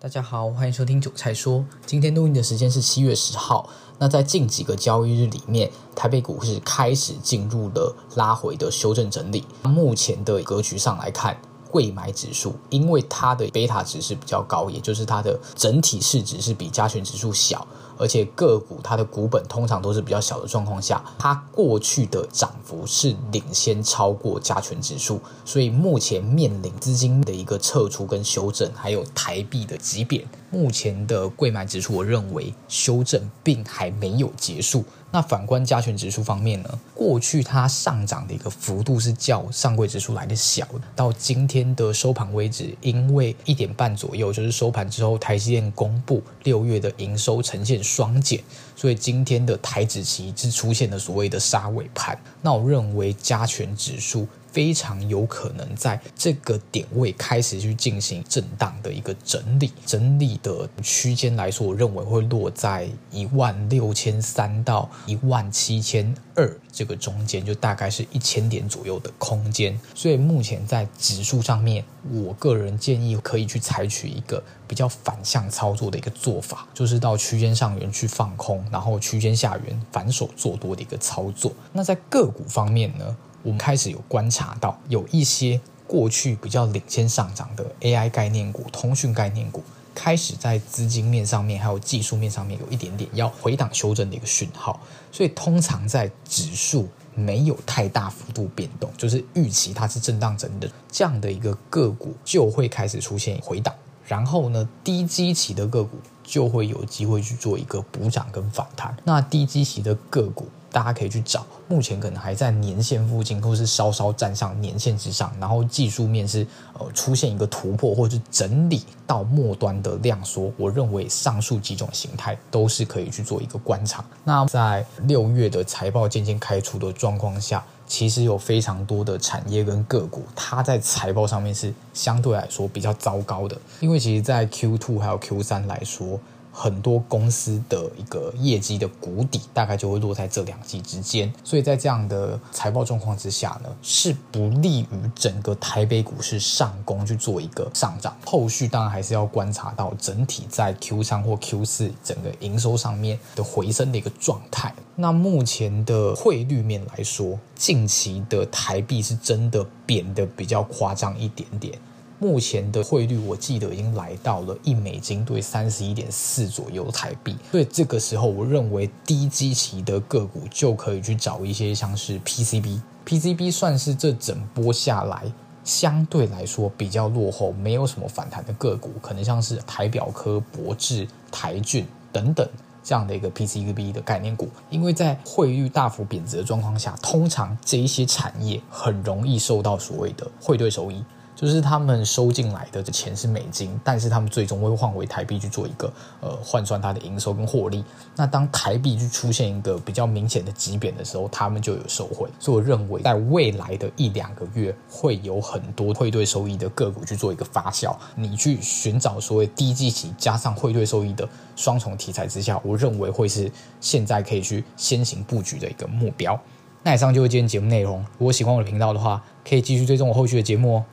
大家好，欢迎收听韭菜说。今天录音的时间是七月十号。那在近几个交易日里面，台北股市开始进入了拉回的修正整理。目前的格局上来看，贵买指数因为它的贝塔值是比较高，也就是它的整体市值是比加权指数小。而且个股它的股本通常都是比较小的状况下，它过去的涨幅是领先超过加权指数，所以目前面临资金的一个撤出跟修正，还有台币的急贬，目前的柜买指数，我认为修正并还没有结束。那反观加权指数方面呢，过去它上涨的一个幅度是较上柜指数来的小，到今天的收盘为止，因为一点半左右就是收盘之后，台积电公布六月的营收呈现双减，所以今天的台指期是出现了所谓的杀尾盘。那我认为加权指数。非常有可能在这个点位开始去进行震荡的一个整理，整理的区间来说，我认为会落在一万六千三到一万七千二这个中间，就大概是一千点左右的空间。所以目前在指数上面，我个人建议可以去采取一个比较反向操作的一个做法，就是到区间上缘去放空，然后区间下缘反手做多的一个操作。那在个股方面呢？我们开始有观察到，有一些过去比较领先上涨的 AI 概念股、通讯概念股，开始在资金面上面还有技术面上面有一点点要回档修正的一个讯号。所以，通常在指数没有太大幅度变动，就是预期它是震荡整理的这样的一个个股，就会开始出现回档。然后呢，低基期的个股就会有机会去做一个补涨跟反弹。那低基期的个股。大家可以去找，目前可能还在年线附近，或是稍稍站上年线之上，然后技术面是呃出现一个突破，或者是整理到末端的量缩。我认为上述几种形态都是可以去做一个观察。那在六月的财报渐渐开出的状况下，其实有非常多的产业跟个股，它在财报上面是相对来说比较糟糕的，因为其实在 Q2 还有 Q3 来说。很多公司的一个业绩的谷底，大概就会落在这两季之间，所以在这样的财报状况之下呢，是不利于整个台北股市上攻去做一个上涨。后续当然还是要观察到整体在 Q 三或 Q 四整个营收上面的回升的一个状态。那目前的汇率面来说，近期的台币是真的贬得比较夸张一点点。目前的汇率，我记得已经来到了一美金兑三十一点四左右台币，所以这个时候，我认为低基期的个股就可以去找一些像是 PCB，PCB 算是这整波下来相对来说比较落后，没有什么反弹的个股，可能像是台表科、博智、台俊等等这样的一个 PCB 的概念股，因为在汇率大幅贬值的状况下，通常这一些产业很容易受到所谓的汇兑收益。就是他们收进来的钱是美金，但是他们最终会换回台币去做一个呃换算它的营收跟获利。那当台币去出现一个比较明显的急贬的时候，他们就有收回。所以我认为在未来的一两个月会有很多汇兑收益的个股去做一个发酵。你去寻找所谓低基期加上汇兑收益的双重题材之下，我认为会是现在可以去先行布局的一个目标。那以上就是今天节目内容。如果喜欢我的频道的话，可以继续追踪我后续的节目哦。